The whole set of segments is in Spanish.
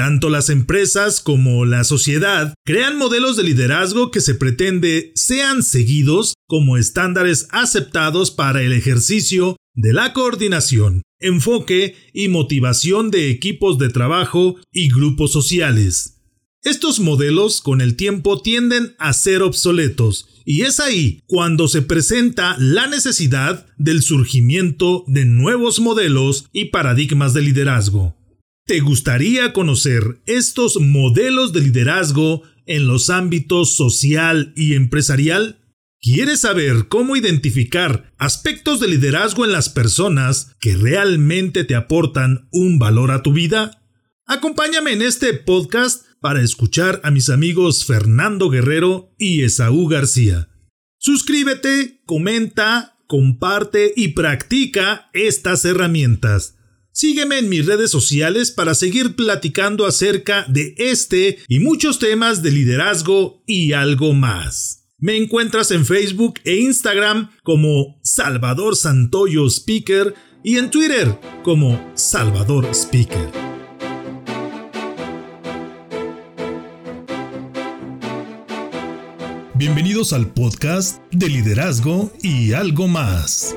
Tanto las empresas como la sociedad crean modelos de liderazgo que se pretende sean seguidos como estándares aceptados para el ejercicio de la coordinación, enfoque y motivación de equipos de trabajo y grupos sociales. Estos modelos con el tiempo tienden a ser obsoletos y es ahí cuando se presenta la necesidad del surgimiento de nuevos modelos y paradigmas de liderazgo. ¿Te gustaría conocer estos modelos de liderazgo en los ámbitos social y empresarial? ¿Quieres saber cómo identificar aspectos de liderazgo en las personas que realmente te aportan un valor a tu vida? Acompáñame en este podcast para escuchar a mis amigos Fernando Guerrero y Esaú García. Suscríbete, comenta, comparte y practica estas herramientas. Sígueme en mis redes sociales para seguir platicando acerca de este y muchos temas de liderazgo y algo más. Me encuentras en Facebook e Instagram como Salvador Santoyo Speaker y en Twitter como Salvador Speaker. Bienvenidos al podcast de liderazgo y algo más.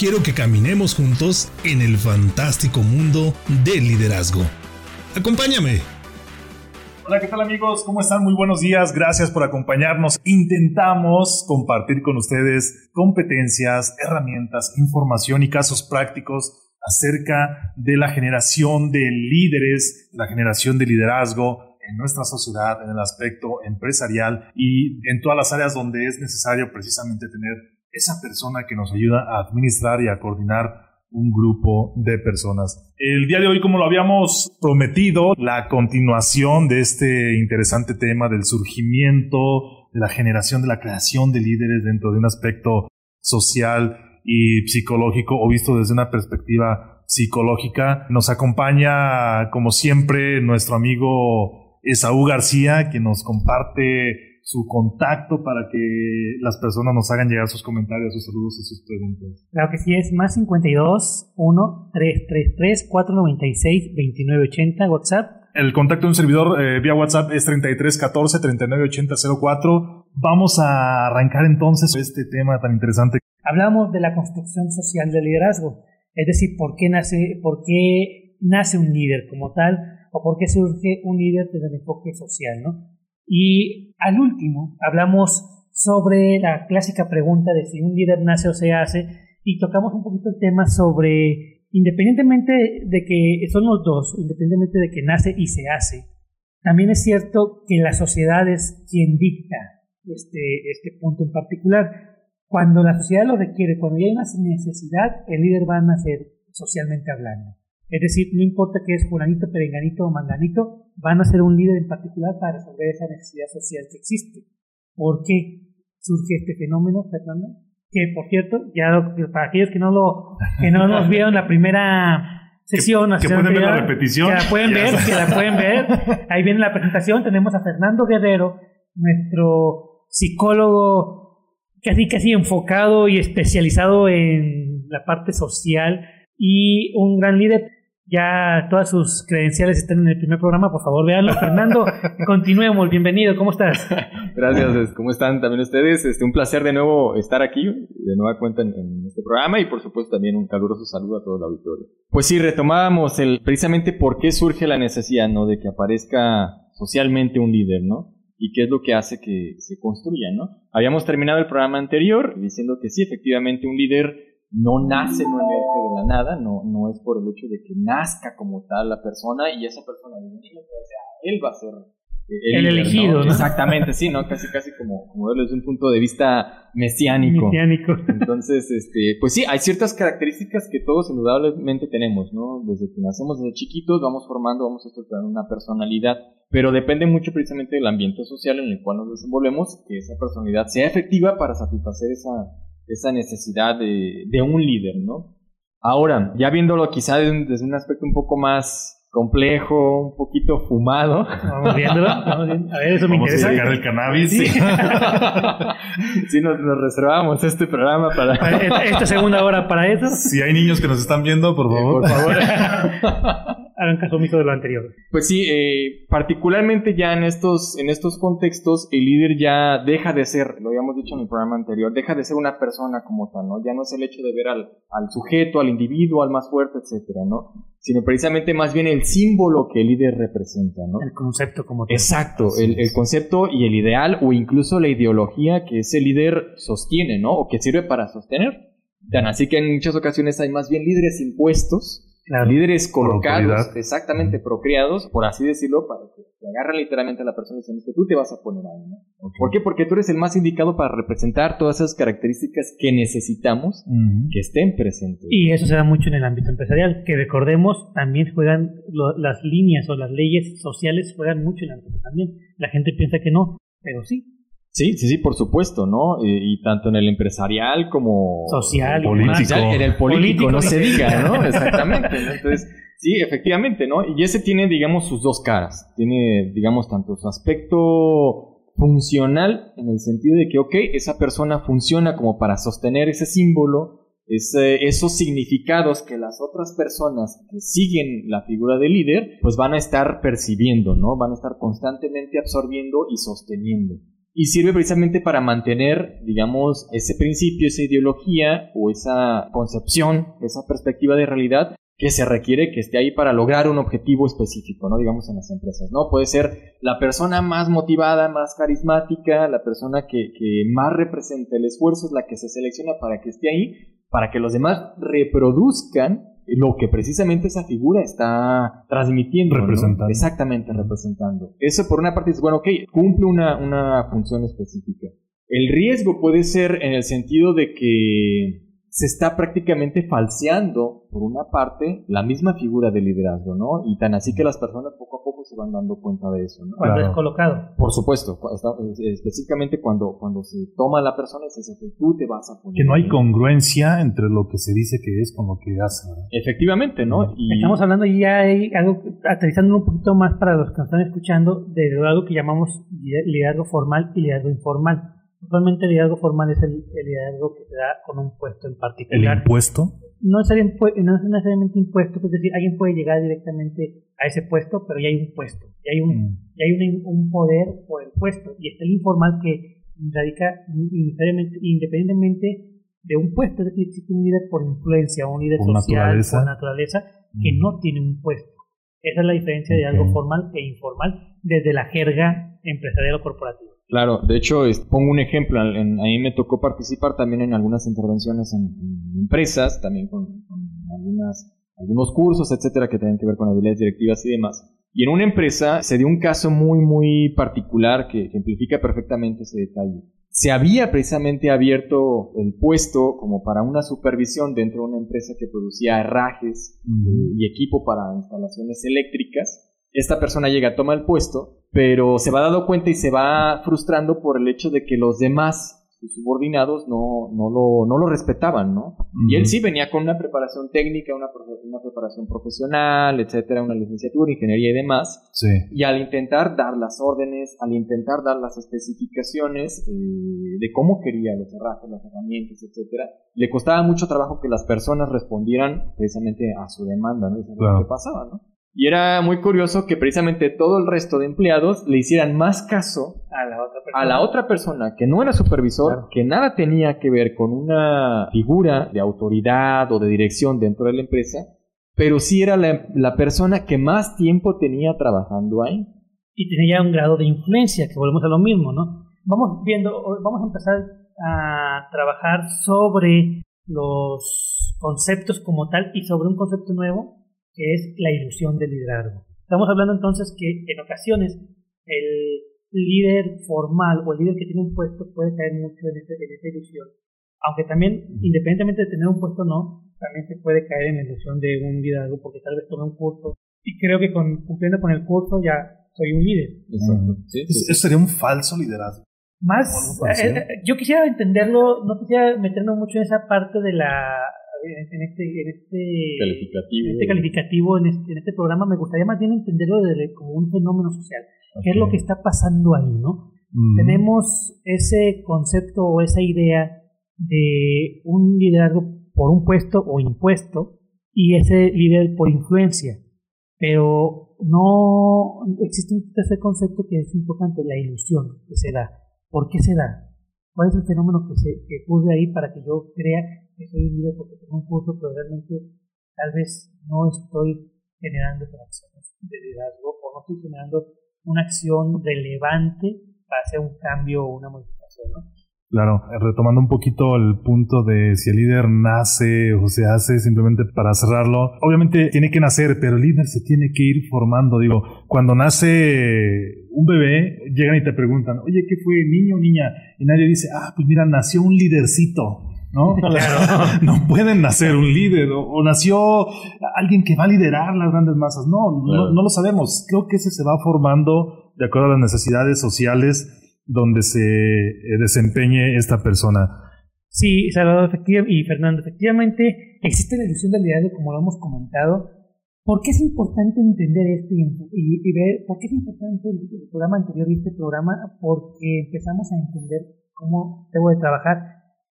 quiero que caminemos juntos en el fantástico mundo del liderazgo. Acompáñame. Hola, ¿qué tal amigos? ¿Cómo están? Muy buenos días. Gracias por acompañarnos. Intentamos compartir con ustedes competencias, herramientas, información y casos prácticos acerca de la generación de líderes, la generación de liderazgo en nuestra sociedad, en el aspecto empresarial y en todas las áreas donde es necesario precisamente tener esa persona que nos ayuda a administrar y a coordinar un grupo de personas. El día de hoy, como lo habíamos prometido, la continuación de este interesante tema del surgimiento, de la generación, de la creación de líderes dentro de un aspecto social y psicológico o visto desde una perspectiva psicológica. Nos acompaña, como siempre, nuestro amigo Esaú García, que nos comparte su contacto para que las personas nos hagan llegar sus comentarios, sus saludos y sus preguntas. Claro que sí, es más 52 1 333 496 2980 WhatsApp. El contacto de un servidor eh, vía WhatsApp es 3314 3980 04. Vamos a arrancar entonces este tema tan interesante. Hablamos de la construcción social del liderazgo, es decir, por qué nace, por qué nace un líder como tal o por qué surge un líder desde el enfoque social, ¿no? Y al último, hablamos sobre la clásica pregunta de si un líder nace o se hace y tocamos un poquito el tema sobre, independientemente de que son los dos, independientemente de que nace y se hace, también es cierto que la sociedad es quien dicta este, este punto en particular. Cuando la sociedad lo requiere, cuando hay una necesidad, el líder va a nacer socialmente hablando. Es decir, no importa que es fulanito, perenganito o manganito, van a ser un líder en particular para resolver esa necesidad social que existe. ¿Por qué surge este fenómeno, Fernando? Que, por cierto, ya para aquellos que no lo que no nos vieron la primera sesión, que, pueden ver la repetición, que la pueden ver, que la pueden ver. Ahí viene la presentación. Tenemos a Fernando Guerrero, nuestro psicólogo casi casi enfocado y especializado en la parte social y un gran líder ya todas sus credenciales están en el primer programa, por favor, véanlo. Fernando, continuemos, bienvenido, ¿cómo estás? Gracias, ¿cómo están también ustedes? Este, un placer de nuevo estar aquí, de nueva cuenta en, este programa y por supuesto también un caluroso saludo a todo el auditorio. Pues sí, retomábamos el, precisamente por qué surge la necesidad, ¿no? De que aparezca socialmente un líder, ¿no? y qué es lo que hace que se construya, ¿no? Habíamos terminado el programa anterior diciendo que sí, efectivamente un líder no nace, no emerge de la nada, no, no es por el hecho de que nazca como tal la persona y esa persona, él va a ser el, elegido, ¿no? Exactamente, sí, ¿no? Casi, casi como, como desde un punto de vista mesiánico. Mesiánico. Entonces, este, pues sí, hay ciertas características que todos indudablemente tenemos, ¿no? Desde que nacemos desde chiquitos, vamos formando, vamos estructurando una personalidad, pero depende mucho precisamente del ambiente social en el cual nos desenvolvemos, que esa personalidad sea efectiva para satisfacer esa, esa necesidad de, de un líder, ¿no? Ahora, ya viéndolo quizá desde un aspecto un poco más complejo, un poquito fumado. Vamos viéndolo, vamos viendo. A ver, eso me interesa. A sacar el cannabis. Sí, sí nos, nos, reservamos este programa para... Esta segunda hora para eso. Si hay niños que nos están viendo, por favor. por favor. hagan caso omiso de lo anterior. Pues sí, eh, particularmente ya en estos, en estos contextos, el líder ya deja de ser, lo habíamos dicho en el programa anterior, deja de ser una persona como tal, ¿no? Ya no es el hecho de ver al, al sujeto, al individuo, al más fuerte, etcétera, ¿no? Sino precisamente más bien el símbolo que el líder representa, ¿no? El concepto como tal. Exacto, el, el concepto y el ideal o incluso la ideología que ese líder sostiene, ¿no? O que sirve para sostener. Tan así que en muchas ocasiones hay más bien líderes impuestos líderes colocados, exactamente procreados, por así decirlo, para que te agarren literalmente a la persona y dicen que tú te vas a poner ahí, ¿no? ¿Por qué? Porque tú eres el más indicado para representar todas esas características que necesitamos que estén presentes. Y eso se da mucho en el ámbito empresarial, que recordemos, también juegan las líneas o las leyes sociales juegan mucho en el ámbito también. La gente piensa que no, pero sí, Sí, sí, sí, por supuesto, ¿no? Y, tanto en el empresarial como social, político. en el político, no se diga, ¿no? Exactamente. Entonces, sí, efectivamente, ¿no? Y ese tiene, digamos, sus dos caras. Tiene, digamos, tanto su aspecto funcional en el sentido de que, ok, esa persona funciona como para sostener ese símbolo, ese, esos significados que las otras personas que siguen la figura del líder, pues van a estar percibiendo, ¿no? Van a estar constantemente absorbiendo y sosteniendo y sirve precisamente para mantener, digamos, ese principio, esa ideología o esa concepción, esa perspectiva de realidad que se requiere que esté ahí para lograr un objetivo específico, ¿no? Digamos en las empresas, ¿no? Puede ser la persona más motivada, más carismática, la persona que, que más representa el esfuerzo, es la que se selecciona para que esté ahí, para que los demás reproduzcan lo que precisamente esa figura está transmitiendo. Representando. Exactamente, representando. Eso por una parte es, bueno, ok, cumple una, una función específica. El riesgo puede ser en el sentido de que se está prácticamente falseando, por una parte, la misma figura de liderazgo, ¿no? Y tan así que las personas poco a poco se van dando cuenta de eso, ¿no? Cuando es colocado. Por supuesto, específicamente cuando, cuando se toma la persona y se dice que tú te vas a poner. Que no hay congruencia entre lo que se dice que es con lo que hace. Efectivamente, ¿no? Y... Estamos hablando y ya hay algo, aterrizando un poquito más para los que nos están escuchando, de algo que llamamos liderazgo formal y liderazgo informal Usualmente el liderazgo formal es el, liderazgo que se da con un puesto en particular. ¿El impuesto? No es, no es necesariamente impuesto, es decir, alguien puede llegar directamente a ese puesto, pero ya hay un puesto, ya hay un, mm. ya hay un, poder por el puesto. Y está el informal que radica independientemente de un puesto, es decir, existe un líder por influencia, un líder social por naturaleza que mm. no tiene un puesto. Esa es la diferencia de algo formal e informal desde la jerga empresarial o corporativa. Claro, de hecho, pongo un ejemplo, a mí me tocó participar también en algunas intervenciones en, empresas, también con, algunas, algunos cursos, etcétera, que tienen que ver con habilidades directivas y demás. Y en una empresa se dio un caso muy, muy particular que ejemplifica perfectamente ese detalle. Se había precisamente abierto el puesto como para una supervisión dentro de una empresa que producía herrajes y equipo para instalaciones eléctricas esta persona llega, toma el puesto, pero se va dando cuenta y se va frustrando por el hecho de que los demás, sus subordinados, no, no, lo, no lo respetaban, ¿no? Y él sí venía con una preparación técnica, una, una preparación profesional, etcétera, una licenciatura, ingeniería y demás. Sí. Y al intentar dar las órdenes, al intentar dar las especificaciones eh, de cómo quería los herrajes, las herramientas, etcétera, le costaba mucho trabajo que las personas respondieran precisamente a su demanda, ¿no? Eso es lo que pasaba, ¿no? Y era muy curioso que precisamente todo el resto de empleados le hicieran más caso a la otra persona, a la otra persona que no era supervisor, que nada tenía que ver con una figura de autoridad o de dirección dentro de la empresa, pero sí era la, la persona que más tiempo tenía trabajando ahí. y tiene ya un grado de influencia, que volvemos a lo mismo, ¿no? Vamos viendo, vamos a empezar a trabajar sobre los conceptos como tal y sobre un concepto nuevo es la ilusión del liderazgo. Estamos hablando entonces que en ocasiones el líder formal o el líder que tiene un puesto puede caer mucho en, esa ilusión. Aunque también, independientemente de tener un puesto o no, también se puede caer en la ilusión de un liderazgo porque tal vez tome un curso y creo que con, cumpliendo con el curso ya soy un líder. Exacto. Eso sería un falso liderazgo. Más, eh, eh, yo quisiera entenderlo, no quisiera meternos mucho en esa parte de la, en este, en este calificativo, en este, calificativo en, este, en este programa, me gustaría más bien entenderlo de, como un fenómeno social. ¿Qué es lo que está pasando ahí, no? Tenemos ese concepto o esa idea de un liderazgo por un puesto o impuesto y ese líder por influencia. Pero no existe un tercer concepto que es importante, la ilusión que se da. ¿Por qué se da? ¿Cuál es el fenómeno que, se, que ocurre ahí para que yo crea que soy líder porque tengo un curso, pero realmente tal vez no estoy generando acciones de liderazgo o no estoy generando una acción relevante para hacer un cambio o una modificación, ¿no? Claro, retomando un poquito el punto de si el líder nace o se hace simplemente para cerrarlo, obviamente tiene que nacer, pero el líder se tiene que ir formando. Digo, cuando nace un bebé, llegan y te preguntan, oye, ¿qué fue, niño o niña? Y nadie dice, ah, pues mira, nació un lidercito. ¿No? no pueden nacer un líder o, nació alguien que va a liderar las grandes masas. No, no, no, lo sabemos. Creo que ese se va formando de acuerdo a las necesidades sociales donde se eh, desempeñe esta persona. Sí, Salvador y Fernando, efectivamente existe la ilusión de liderazgo como lo hemos comentado. ¿Por qué es importante entender esto y, ver por qué es importante el, programa anterior y este programa? Porque empezamos a entender cómo debo de trabajar.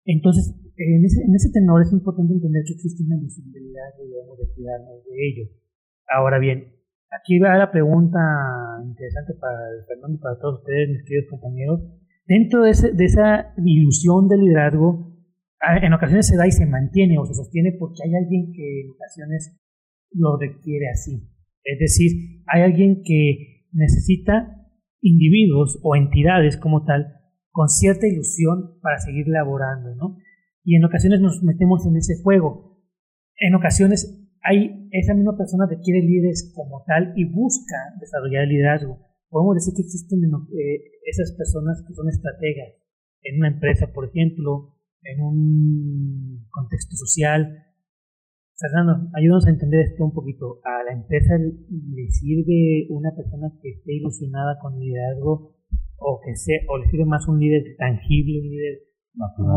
Entonces, en ese, en ese tenor es importante entender que existe una de liderazgo y debemos de cuidarnos de ello. Ahora bien, Aquí va la pregunta interesante para Fernando y para todos ustedes, mis queridos compañeros. Dentro de, esa ilusión de liderazgo, en ocasiones se da y se mantiene o se sostiene porque hay alguien que en ocasiones lo requiere así. Es decir, hay alguien que necesita individuos o entidades como tal con cierta ilusión para seguir laborando, ¿no? Y en ocasiones nos metemos en ese juego. En ocasiones hay, esa misma persona requiere líderes como tal y busca desarrollar el liderazgo. Podemos decir que existen eh, esas personas que son estrategas en una empresa, por ejemplo, en un contexto social. Fernando, ayúdanos a entender esto un poquito. ¿A la empresa le sirve una persona que esté ilusionada con liderazgo o que sea, o le sirve más un líder tangible, un líder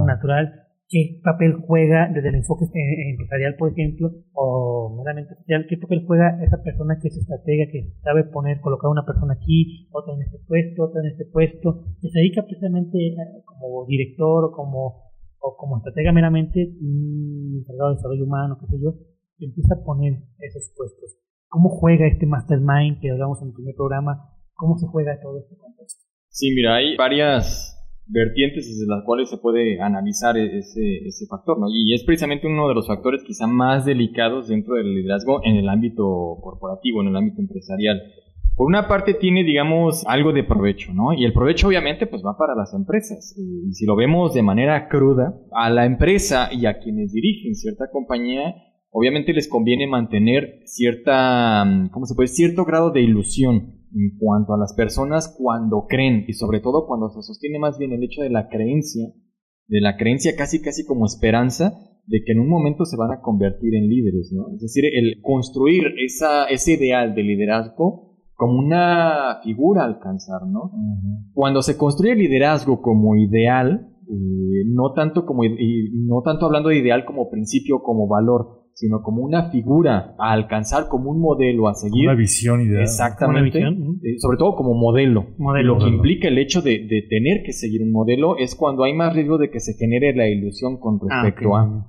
natural qué papel juega desde el enfoque eh, empresarial, por ejemplo, o meramente social, qué papel juega esa persona que es estratega, que sabe poner, colocar una persona aquí, otra en este puesto, otra en este puesto, que se dedica precisamente eh, como director o como, o como estratega meramente, encargado de desarrollo humano, qué sé yo, que empieza a poner esos puestos. ¿Cómo juega este mastermind que hablamos en el primer programa? ¿Cómo se juega todo este contexto? Sí, mira, hay varias vertientes desde las cuales se puede analizar e-, ese, ese factor, ¿no? Y es precisamente uno de los factores quizá más delicados dentro del liderazgo en el ámbito corporativo, en el ámbito empresarial. Por una parte tiene, digamos, algo de provecho, ¿no? Y el provecho obviamente pues va para las empresas. Y si lo vemos de manera cruda, a la empresa y a quienes dirigen cierta compañía, obviamente les conviene mantener cierta, ¿cómo se puede? Cierto grado de ilusión en cuanto a las personas cuando creen y sobre todo cuando se sostiene más bien el hecho de la creencia, de la creencia casi casi como esperanza de que en un momento se van a convertir en líderes, ¿no? Es decir, el construir esa, ese ideal de liderazgo como una figura a alcanzar, ¿no? Cuando se construye el liderazgo como ideal, eh, no tanto como y no tanto hablando de ideal como principio como valor, sino como una figura a alcanzar, como un modelo a seguir. Una visión ideal. Exactamente. Eh, sobre todo como modelo. modelo. Lo que implica el hecho de, tener que seguir un modelo es cuando hay más riesgo de que se genere la ilusión con ah, respecto a...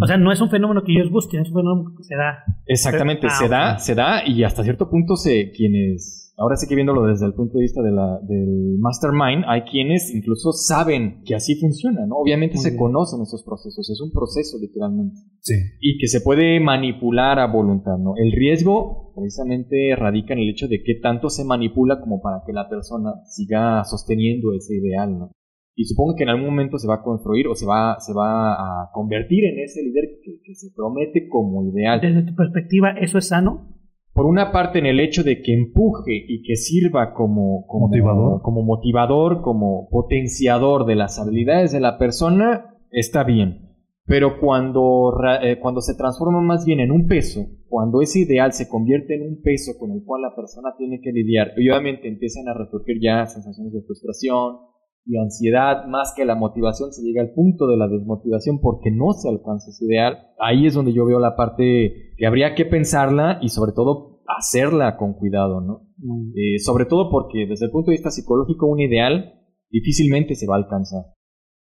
O sea, no es un fenómeno que ellos busquen, es un fenómeno que se da. Exactamente, ah, se da, se da y hasta cierto punto se quienes ahora sí que viéndolo desde el punto de vista de la, del mastermind, hay quienes incluso saben que así funciona, ¿no? Obviamente se conocen esos procesos, es un proceso literalmente. Sí. Y que se puede manipular a voluntad, ¿no? El riesgo, precisamente radica en el hecho de qué tanto se manipula como para que la persona siga sosteniendo ese ideal, ¿no? Y supongo que en algún momento se va a construir o se va, se va a convertir en ese líder que, se promete como ideal. Desde tu perspectiva, ¿eso es sano? Por una parte, en el hecho de que empuje y que sirva como, como, motivador. como motivador, como potenciador de las habilidades de la persona, está bien. Pero cuando, eh, cuando se transforma más bien en un peso, cuando ese ideal se convierte en un peso con el cual la persona tiene que lidiar, y obviamente empiezan a resurgir ya sensaciones de frustración y ansiedad, más que la motivación, se llega al punto de la desmotivación porque no se alcanza ese ideal, ahí es donde yo veo la parte que habría que pensarla y sobre todo hacerla con cuidado, ¿no? Mm. Eh, sobre todo porque desde el punto de vista psicológico un ideal difícilmente se va a alcanzar.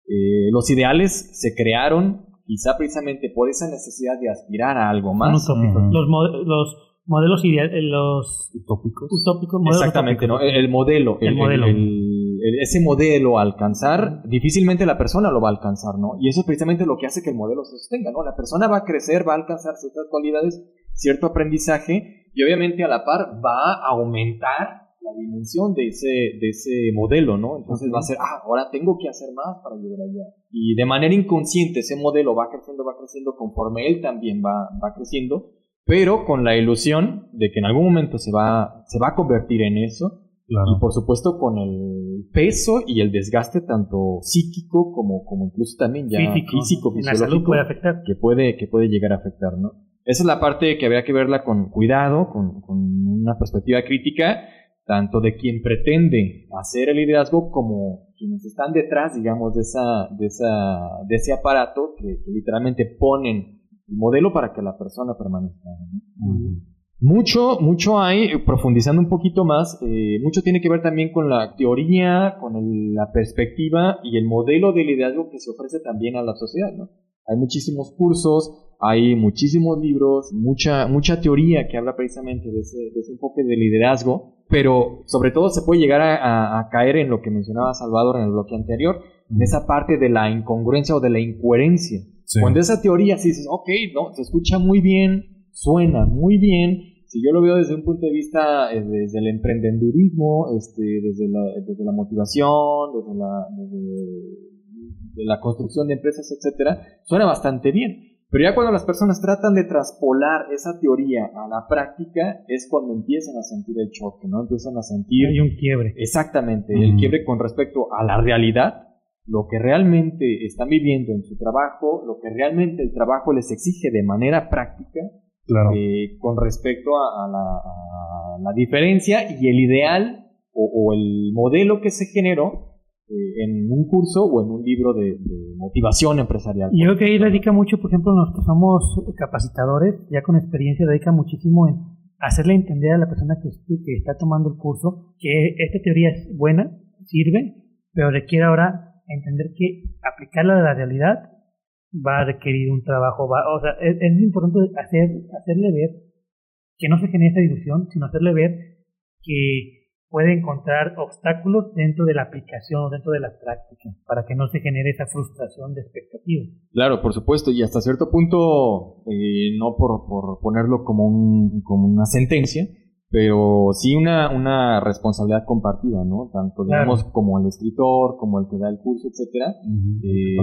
Eh, los ideales se crearon quizá precisamente por esa necesidad de aspirar a algo más. los, los, modelos ideales, eh, los utópicos. utópicos Exactamente, ¿no? El, modelo. El, modelo. ese modelo alcanzar, difícilmente la persona lo va a alcanzar, ¿no? Y eso es precisamente lo que hace que el modelo se sostenga, ¿no? La persona va a crecer, va a alcanzar ciertas cualidades, cierto aprendizaje, y obviamente a la par va a aumentar la dimensión de ese, de ese modelo, ¿no? Entonces va a ser, ah, ahora tengo que hacer más para llegar allá. Y de manera inconsciente ese modelo va creciendo, va creciendo conforme él también va, va creciendo, pero con la ilusión de que en algún momento se va, se va a convertir en eso. Y por supuesto con el peso y el desgaste tanto psíquico como, como incluso también ya físico, fisiológico, afectar. Que puede, que puede llegar a afectar, ¿no? Esa es la parte que habría que verla con cuidado, con, con una perspectiva crítica, tanto de quien pretende hacer el liderazgo como quienes están detrás, digamos, de, esa, de, esa, de ese aparato que, literalmente ponen el modelo para que la persona permanezca. Mucho, mucho hay, profundizando un poquito más, eh, mucho tiene que ver también con la teoría, con la perspectiva y el modelo de liderazgo que se ofrece también a la sociedad. ¿no? Hay muchísimos cursos, hay muchísimos libros, mucha, mucha teoría que habla precisamente de ese, enfoque de liderazgo, pero sobre todo se puede llegar a, caer en lo que mencionaba Salvador en el bloque anterior, en esa parte de la incongruencia o de la incoherencia. Cuando esa teoría si dices, ok, no, se escucha muy bien, suena muy bien, si yo lo veo desde un punto de vista, eh, desde el emprendedurismo, este, desde, la, desde la motivación, desde la, desde la construcción de empresas, etcétera, suena bastante bien. Pero ya cuando las personas tratan de traspolar esa teoría a la práctica, es cuando empiezan a sentir el choque, ¿no? Empiezan a sentir... Hay un quiebre. Exactamente, el quiebre con respecto a la realidad, lo que realmente están viviendo en su trabajo, lo que realmente el trabajo les exige de manera práctica, claro. Eh, con respecto a, la, diferencia y el ideal o el modelo que se generó en un curso o en un libro de, motivación empresarial. Yo creo que ahí radica mucho, por ejemplo, nosotros somos capacitadores, ya con experiencia, radica muchísimo en hacerle entender a la persona que, que está tomando el curso que esta teoría es buena, sirve, pero requiere ahora entender que aplicarla a la realidad va a requerir un trabajo, va, o sea, es, es importante hacer, hacerle ver que no se genere esa ilusión, sino hacerle ver que puede encontrar obstáculos dentro de la aplicación o dentro de la práctica para que no se genere esa frustración de expectativa. Claro, por supuesto, y hasta cierto punto, eh, no por, por ponerlo como, un, como una sentencia, pero sí una, una responsabilidad compartida, ¿no? Tanto, digamos, como el escritor, como el que da el curso, etcétera. Eh,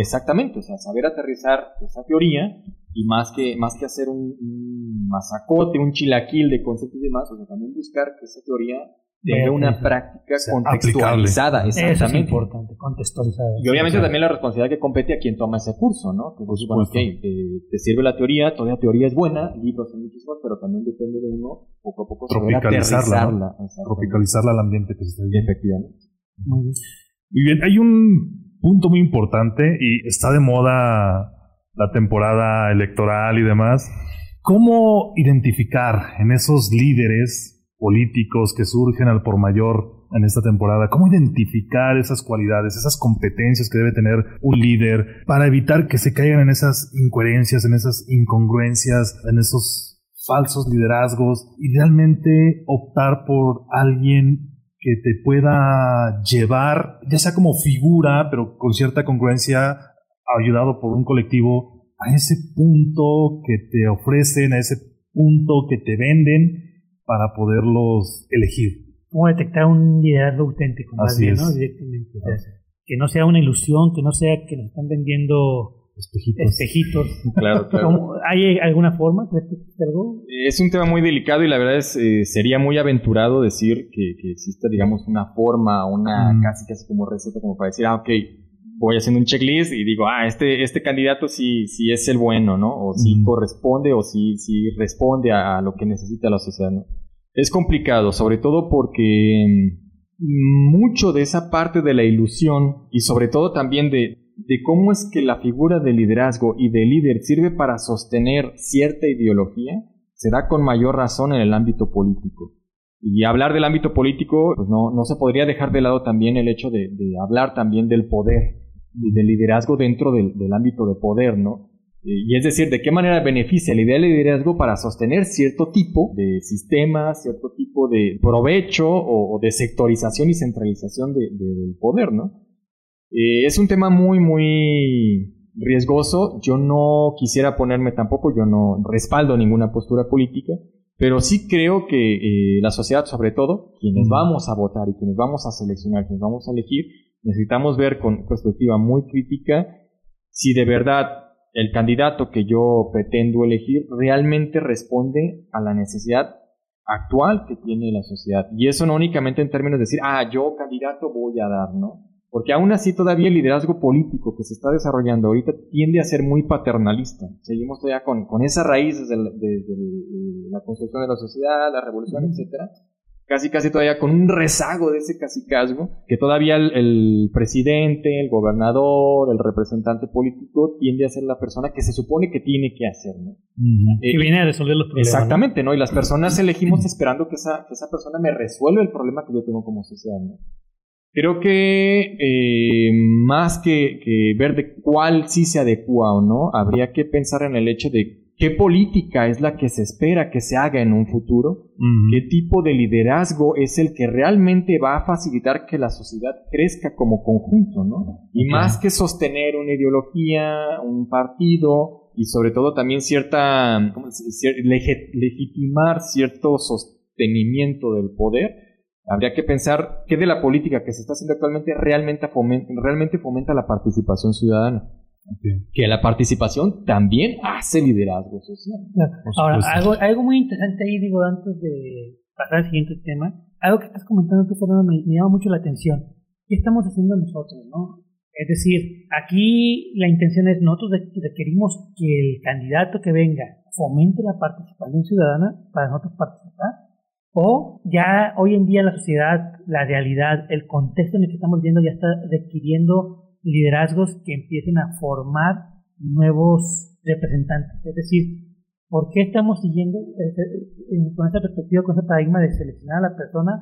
exactamente, o sea, saber aterrizar esa teoría y más que, más que hacer un, un masacote, un chilaquil de conceptos y demás, o sea, también buscar que esa teoría tenga una práctica contextualizada. Exactamente. Eso es importante, contextualizada. Y obviamente también la responsabilidad que compete a quien toma ese curso, ¿no? Que, pues, bueno, okay, te, sirve la teoría, toda la teoría es buena, libros son muchísimos, pero también depende de uno poco a poco tropicalizarla, tropicalizarla al ambiente que se está viviendo. Efectivamente. Muy bien. Muy bien, hay un punto muy importante y está de moda la temporada electoral y demás. ¿Cómo identificar en esos líderes políticos que surgen al por mayor en esta temporada, cómo identificar esas cualidades, esas competencias que debe tener un líder para evitar que se caigan en esas incoherencias, en esas incongruencias, en esos falsos liderazgos y realmente optar por alguien que te pueda llevar, ya sea como figura, pero con cierta congruencia ayudado por un colectivo a ese punto que te ofrecen, a ese punto que te venden para poderlos elegir. ¿Cómo detectar un liderazgo auténtico? Más Así bien, es. ¿no? Directamente. O sea, que no sea una ilusión, que no sea que nos están vendiendo Espejitos. espejitos. Claro, claro. ¿Cómo- ¿Hay alguna forma? ¿Crees que existe algo? Es un tema muy delicado y la verdad es eh, sería muy aventurado decir que, que exista, digamos, una forma, una Mm. casi casi como receta, como para decir, ah, ok, voy haciendo un checklist y digo, ah, este, este candidato sí, sí es el bueno, ¿no? O sí Mm. corresponde o sí, sí responde a, a lo que necesita la sociedad, ¿no? Es complicado, sobre todo porque mm, mucho de esa parte de la ilusión y sobre todo también de, de cómo es que la figura de liderazgo y de líder sirve para sostener cierta ideología, se da con mayor razón en el ámbito político. Y hablar del ámbito político, pues no, no se podría dejar de lado también el hecho de, de hablar también del poder y del liderazgo dentro del, del ámbito de poder, ¿no? Y es decir, de qué manera beneficia la idea del liderazgo para sostener cierto tipo de sistema, cierto tipo de provecho o, o de sectorización y centralización de- de- del poder, ¿no? Eh, es un tema muy, muy riesgoso. Yo no quisiera ponerme tampoco, yo no respaldo ninguna postura política, pero sí creo que eh, la sociedad, sobre todo, quienes vamos a votar y quienes vamos a seleccionar, quienes vamos a elegir, necesitamos ver con perspectiva muy crítica si de verdad el candidato que yo pretendo elegir realmente responde a la necesidad actual que tiene la sociedad. Y eso no únicamente en términos de decir, ah, yo candidato voy a dar, ¿no? Porque aún así todavía el liderazgo político que se está desarrollando ahorita tiende a ser muy paternalista. Seguimos todavía con, con esas raíces de, de la construcción de la sociedad, la revolución, etcétera. Casi, casi todavía con un rezago de ese casicazgo, que todavía el, el presidente, el gobernador, el representante político tiende a ser la persona que se supone que tiene que hacer, ¿no? Eh, Que viene a resolver los problemas. Exactamente, ¿no? Y las personas elegimos esperando que esa, que esa persona me resuelva el problema que yo tengo como sociedad, ¿no? Creo que eh, más que, que ver de cuál sí se adecua o no, habría que pensar en el hecho de qué política es la que se espera que se haga en un futuro, qué tipo de liderazgo es el que realmente va a facilitar que la sociedad crezca como conjunto, ¿no? Y más que sostener una ideología, un partido y sobre todo también cierta, legitimar cierto sostenimiento del poder, habría que pensar qué de la política que se está haciendo actualmente realmente fomenta, realmente fomenta la participación ciudadana. Ok. Que la participación también hace liderazgo social. Claro. Ahora, algo, algo muy interesante ahí, digo, antes de pasar al siguiente tema, algo que estás comentando tú, Fernando, me, me llama mucho la atención. ¿Qué estamos haciendo nosotros, no? Es decir, aquí la intención es nosotros re- requerimos que el candidato que venga fomente la participación ciudadana para nosotros participar, o ya hoy en día la sociedad, la realidad, el contexto en el que estamos viviendo ya está requiriendo liderazgos que empiecen a formar nuevos representantes. Es decir, ¿por qué estamos siguiendo eh, con esta perspectiva, con ese paradigma de seleccionar a la persona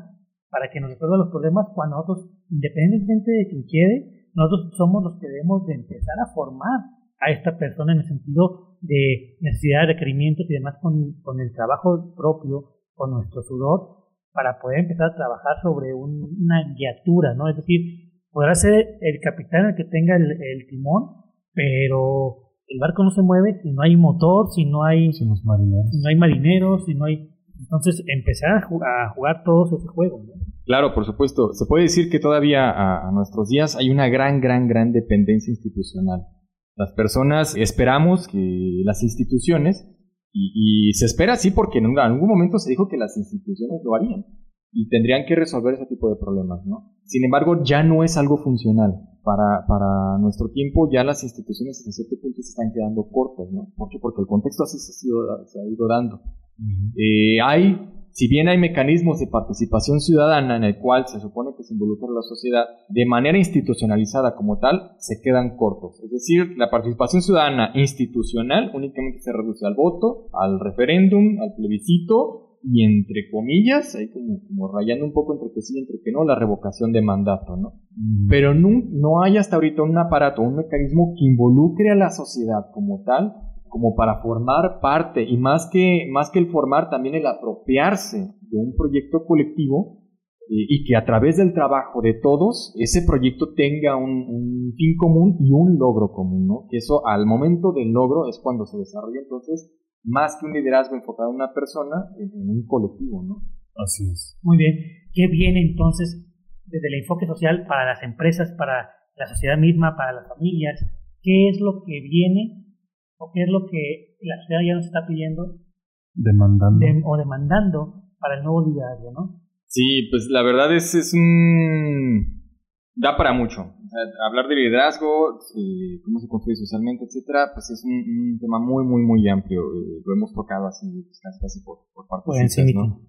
para que nos resuelva los problemas cuando nosotros, independientemente de quien quede, nosotros somos los que debemos de empezar a formar a esta persona en el sentido de necesidades, requerimientos y demás con, con el trabajo propio, con nuestro sudor, para poder empezar a trabajar sobre un- una guiatura, ¿no? Es decir, podrá ser el capitán el que tenga el, el timón, pero el barco no se mueve si no hay motor, si no hay, marineros. si no hay marineros, si no hay... Entonces, empezar a, ju- a jugar todos ese juego, ¿no? Claro, por supuesto. Se puede decir que todavía a, a nuestros días hay una gran, gran, gran dependencia institucional. Las personas esperamos que las instituciones, y, y se espera así porque en algún momento se dijo que las instituciones lo harían y tendrían que resolver ese tipo de problemas, ¿no? Sin embargo, ya no es algo funcional. Para, para nuestro tiempo ya las instituciones en cierto punto se están quedando cortas, ¿no? ¿Por qué? Porque el contexto así se ha, sido- se ha ido dando. Eh, hay, si bien hay mecanismos de participación ciudadana en el cual se supone que se involucra la sociedad, de manera institucionalizada como tal, se quedan cortos. Es decir, la participación ciudadana institucional únicamente se reduce al voto, al referéndum, al plebiscito y entre comillas, ahí como, como rayando un poco entre que sí y entre que no, la revocación de mandato, ¿no? Ujú. Pero no, no hay hasta ahorita un aparato, un mecanismo que involucre a la sociedad como tal, como para formar parte, y más que, más que el formar, también el apropiarse de un proyecto colectivo eh, y que a través del trabajo de todos, ese proyecto tenga un, un fin común y un logro común, ¿no? Que eso al momento del logro es cuando se desarrolla entonces más que un liderazgo enfocado en una persona, en, un colectivo, ¿no? Así es. Muy bien. ¿Qué viene entonces desde el enfoque social para las empresas, para la sociedad misma, para las familias? ¿Qué es lo que viene o qué es lo que la sociedad ya nos está pidiendo? Demandando. o demandando para el nuevo liderazgo, ¿no? Sí, pues la verdad es, es un... da para mucho. hablar de liderazgo, cómo se construye socialmente, etcétera, pues es un, tema muy, muy, muy amplio. Eh, lo hemos tocado así, pues, casi, casi por, por partes, ¿no?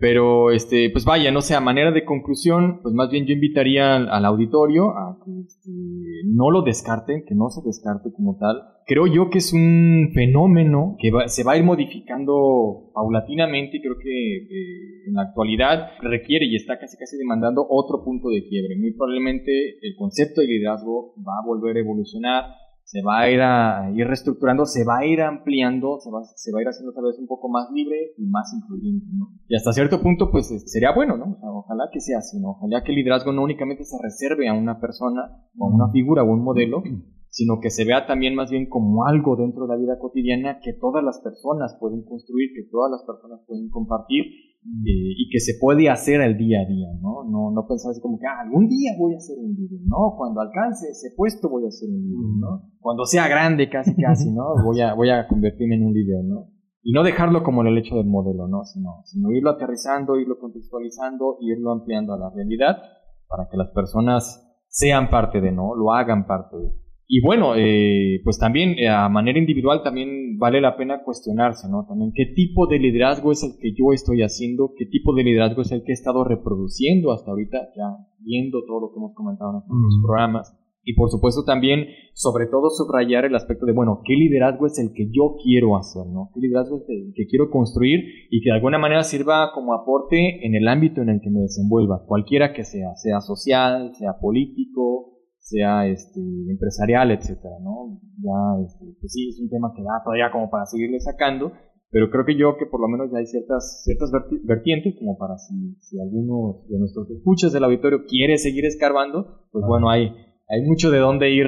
Pero, este, pues vaya, no sé, a manera de conclusión, pues más bien yo invitaría al, auditorio a que este, no lo descarten, que no se descarte como tal. Creo yo que es un fenómeno que se va a ir modificando paulatinamente y creo que en la actualidad requiere y está casi casi demandando otro punto de quiebre. Muy probablemente el concepto de liderazgo va a volver a evolucionar se va a ir, a, ir reestructurando, se va a ir ampliando, se va, se va a ir haciendo tal vez un poco más libre y más incluyente, ¿no? Y hasta cierto punto, pues sería bueno, ¿no? ojalá que sea así, ¿no? Ojalá que el liderazgo no únicamente se reserve a una persona o a una figura o un modelo, sino que se vea también más bien como algo dentro de la vida cotidiana que todas las personas pueden construir, que todas las personas pueden compartir eh, y que se puede hacer al día a día, ¿no? No, no pensar así como que ah, algún día voy a ser un líder, ¿no? Cuando alcance ese puesto voy a ser un líder, ¿no? Cuando sea grande casi casi, ¿no? Voy a, voy a convertirme en un líder, ¿no? Y no dejarlo como el hecho del modelo, ¿no? Sino, sino irlo aterrizando, irlo contextualizando, irlo ampliando a la realidad para que las personas sean parte de, ¿no? Lo hagan parte de. Y bueno, eh, pues también eh, a manera individual también vale la pena cuestionarse, ¿no? También qué tipo de liderazgo es el que yo estoy haciendo, qué tipo de liderazgo es el que he estado reproduciendo hasta ahorita, ya viendo todo lo que hemos comentado en los programas. Y por supuesto también, sobre todo, subrayar el aspecto de, bueno, ¿qué liderazgo es el que yo quiero hacer, ¿no? ¿Qué liderazgo es el que quiero construir y que de alguna manera sirva como aporte en el ámbito en el que me desenvuelva, cualquiera que sea, sea social, sea político, sea este, empresarial, etcétera, ¿no? Ya, este, pues sí, es un tema que da todavía como para seguirle sacando, pero creo que yo que por lo menos ya hay ciertas, ciertas vertientes como para si, si alguno de nuestros escuchas del auditorio quiere seguir escarbando, pues bueno, hay, hay mucho de dónde ir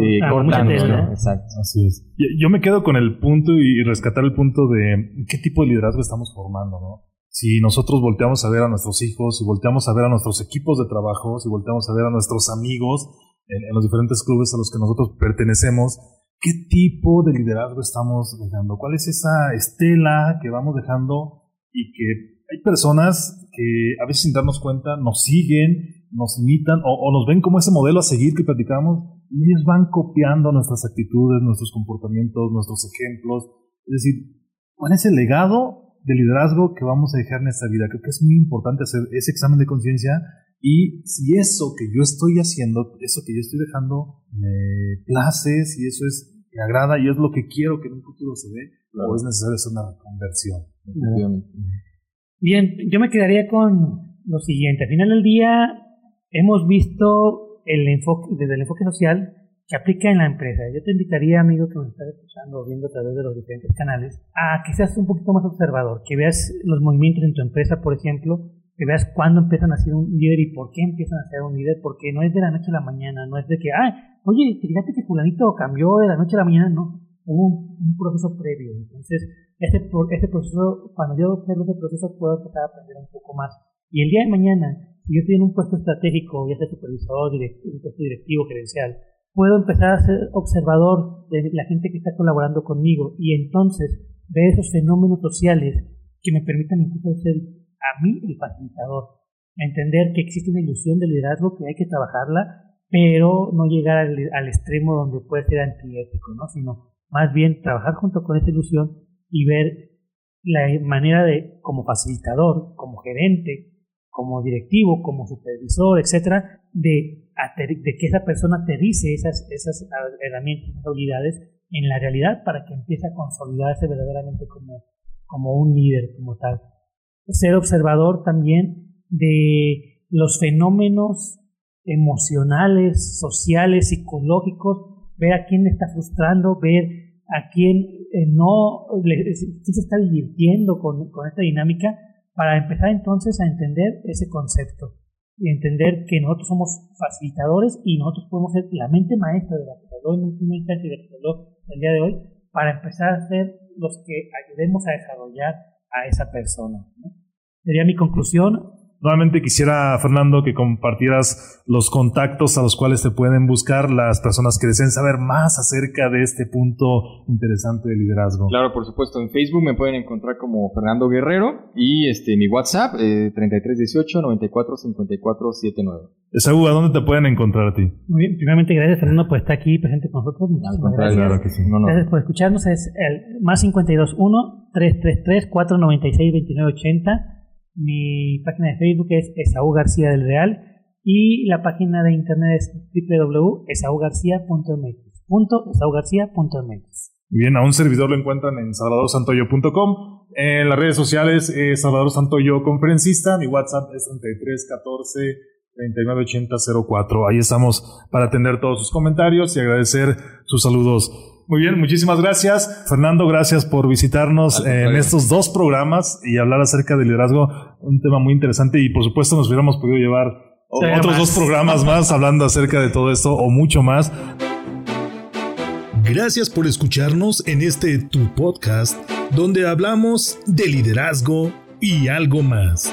eh, cortando, Exacto. Así es. Yo, me quedo con el punto y rescatar el punto de qué tipo de liderazgo estamos formando, ¿no? Si nosotros volteamos a ver a nuestros hijos, si volteamos a ver a nuestros equipos de trabajo, si volteamos a ver a nuestros amigos en, los diferentes clubes a los que nosotros pertenecemos, ¿qué tipo de liderazgo estamos dejando? ¿Cuál es esa estela que vamos dejando y que hay personas que a veces sin darnos cuenta nos siguen, nos imitan o, nos ven como ese modelo a seguir que platicamos y ellos van copiando nuestras actitudes, nuestros comportamientos, nuestros ejemplos? Es decir, ¿cuál es el legado de liderazgo que vamos a dejar en esta vida. Creo que es muy importante hacer ese examen de conciencia y si eso que yo estoy haciendo, eso que yo estoy dejando, me place, si eso es me agrada y es lo que quiero que en un futuro se dé, o es necesario hacer una conversión. Bien, yo me quedaría con lo siguiente. Al final del día hemos visto el enfoque, desde el enfoque social que aplica en la empresa. Yo te invitaría, amigo, que nos estás escuchando o viendo a través de los diferentes canales, a que seas un poquito más observador, que veas los movimientos en tu empresa, por ejemplo, que veas cuándo empiezan a ser un líder y por qué empiezan a ser un líder, porque no es de la noche a la mañana, no es de que, ah, oye, fíjate que fulanito cambió de la noche a la mañana, no, hubo un, proceso previo. Entonces, ese, ese proceso, cuando yo observo ese proceso, puedo empezar a aprender un poco más. Y el día de mañana, si yo estoy en un puesto estratégico, ya sea supervisor, directivo, un puesto directivo, gerencial, puedo empezar a ser observador de la gente que está colaborando conmigo y entonces ver esos fenómenos sociales que me permitan incluso ser a mí el facilitador. Entender que existe una ilusión de liderazgo que hay que trabajarla, pero no llegar al, extremo donde puede ser antiético, ¿no? sino más bien trabajar junto con esa ilusión y ver la manera de, como facilitador, como gerente, como directivo, como supervisor, etcétera, de, de que esa persona aterrice esas, esas herramientas, esas habilidades en la realidad para que empiece a consolidarse verdaderamente como, como un líder, como tal. Ser observador también de los fenómenos emocionales, sociales, psicológicos, ver a quién le está frustrando, ver a quién eh, no le, se está divirtiendo con, con esta dinámica para empezar entonces a entender ese concepto y entender que nosotros somos facilitadores y nosotros podemos ser la mente maestra de la instancia y de que habló el día de hoy, para empezar a ser los que ayudemos a desarrollar a esa persona. Sería mi conclusión. Nuevamente quisiera, Fernando, que compartieras los contactos a los cuales te pueden buscar las personas que deseen saber más acerca de este punto interesante de liderazgo. Claro, por supuesto. En Facebook me pueden encontrar como Fernando Guerrero y este mi WhatsApp eh, 3318 94 54 79. Esaú, ¿a dónde te pueden encontrar a ti? Muy bien, primeramente gracias Fernando por estar aquí presente con nosotros. Muchísimas gracias. Claro que sí. No, no. Gracias por escucharnos. Es el más 521 333 496 2980. Mi página de Facebook es Esaú García del Real y la página de internet es www.esaugarcia.mx. .esaugarcia.mx. Bien, a un servidor lo encuentran en salvadorsantoyo.com. En las redes sociales, eh, Salvador Santoyo Conferencista. Mi WhatsApp es 3314 398004. Ahí estamos para atender todos sus comentarios y agradecer sus saludos. Muy bien, muchísimas gracias. Fernando, gracias por visitarnos Al en contrario. estos dos programas y hablar acerca del liderazgo, un tema muy interesante y por supuesto nos hubiéramos podido llevar otros más. dos programas más hablando acerca de todo esto o mucho más. Gracias por escucharnos en este tu podcast donde hablamos de liderazgo y algo más.